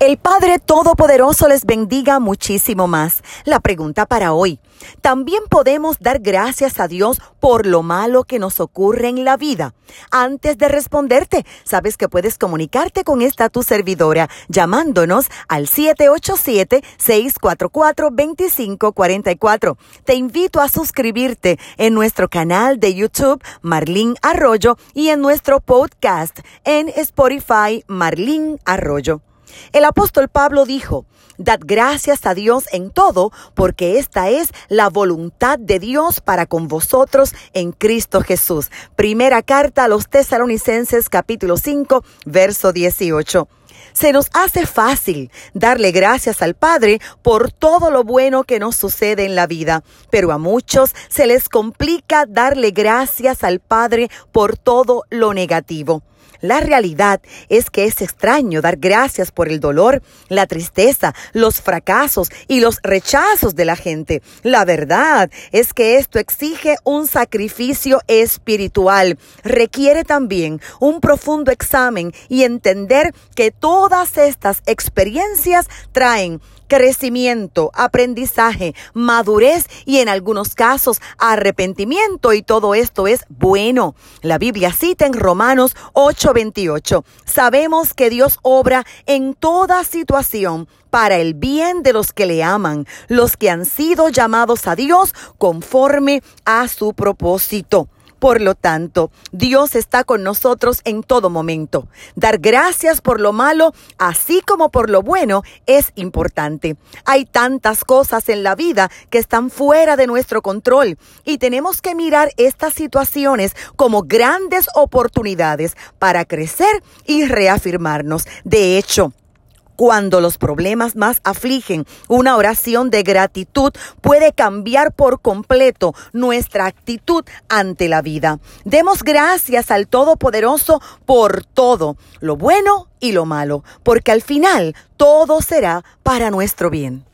El Padre Todopoderoso les bendiga muchísimo más. La pregunta para hoy. También podemos dar gracias a Dios por lo malo que nos ocurre en la vida. Antes de responderte, sabes que puedes comunicarte con esta tu servidora llamándonos al 787-644-2544. Te invito a suscribirte en nuestro canal de YouTube Marlín Arroyo y en nuestro podcast en Spotify Marlín Arroyo. El apóstol Pablo dijo, Dad gracias a Dios en todo, porque esta es la voluntad de Dios para con vosotros en Cristo Jesús. Primera carta a los tesalonicenses capítulo 5, verso 18. Se nos hace fácil darle gracias al Padre por todo lo bueno que nos sucede en la vida, pero a muchos se les complica darle gracias al Padre por todo lo negativo. La realidad es que es extraño dar gracias por el dolor, la tristeza, los fracasos y los rechazos de la gente. La verdad es que esto exige un sacrificio espiritual. Requiere también un profundo examen y entender que todas estas experiencias traen crecimiento, aprendizaje, madurez y en algunos casos arrepentimiento y todo esto es bueno. La Biblia cita en Romanos 8:28. Sabemos que Dios obra en toda situación para el bien de los que le aman, los que han sido llamados a Dios conforme a su propósito. Por lo tanto, Dios está con nosotros en todo momento. Dar gracias por lo malo, así como por lo bueno, es importante. Hay tantas cosas en la vida que están fuera de nuestro control y tenemos que mirar estas situaciones como grandes oportunidades para crecer y reafirmarnos. De hecho, cuando los problemas más afligen, una oración de gratitud puede cambiar por completo nuestra actitud ante la vida. Demos gracias al Todopoderoso por todo, lo bueno y lo malo, porque al final todo será para nuestro bien.